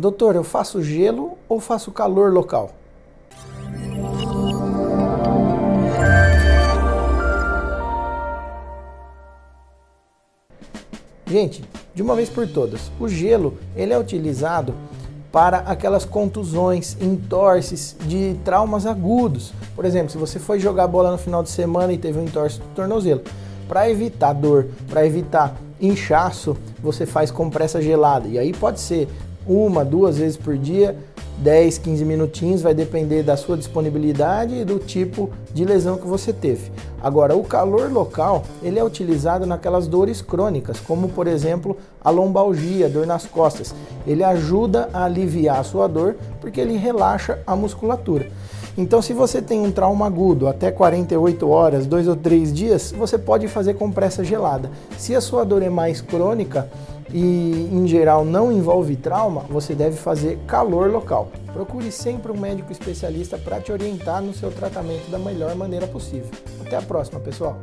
Doutor, eu faço gelo ou faço calor local? Gente, de uma vez por todas, o gelo ele é utilizado para aquelas contusões, entorces de traumas agudos. Por exemplo, se você foi jogar bola no final de semana e teve um entorse do tornozelo, para evitar dor, para evitar inchaço, você faz compressa gelada. E aí pode ser uma, duas vezes por dia 10, 15 minutinhos, vai depender da sua disponibilidade e do tipo de lesão que você teve. Agora, o calor local, ele é utilizado naquelas dores crônicas, como por exemplo a lombalgia, dor nas costas. Ele ajuda a aliviar a sua dor porque ele relaxa a musculatura. Então, se você tem um trauma agudo até 48 horas, 2 ou 3 dias, você pode fazer compressa gelada. Se a sua dor é mais crônica, e em geral não envolve trauma, você deve fazer calor local. Procure sempre um médico especialista para te orientar no seu tratamento da melhor maneira possível. Até a próxima, pessoal!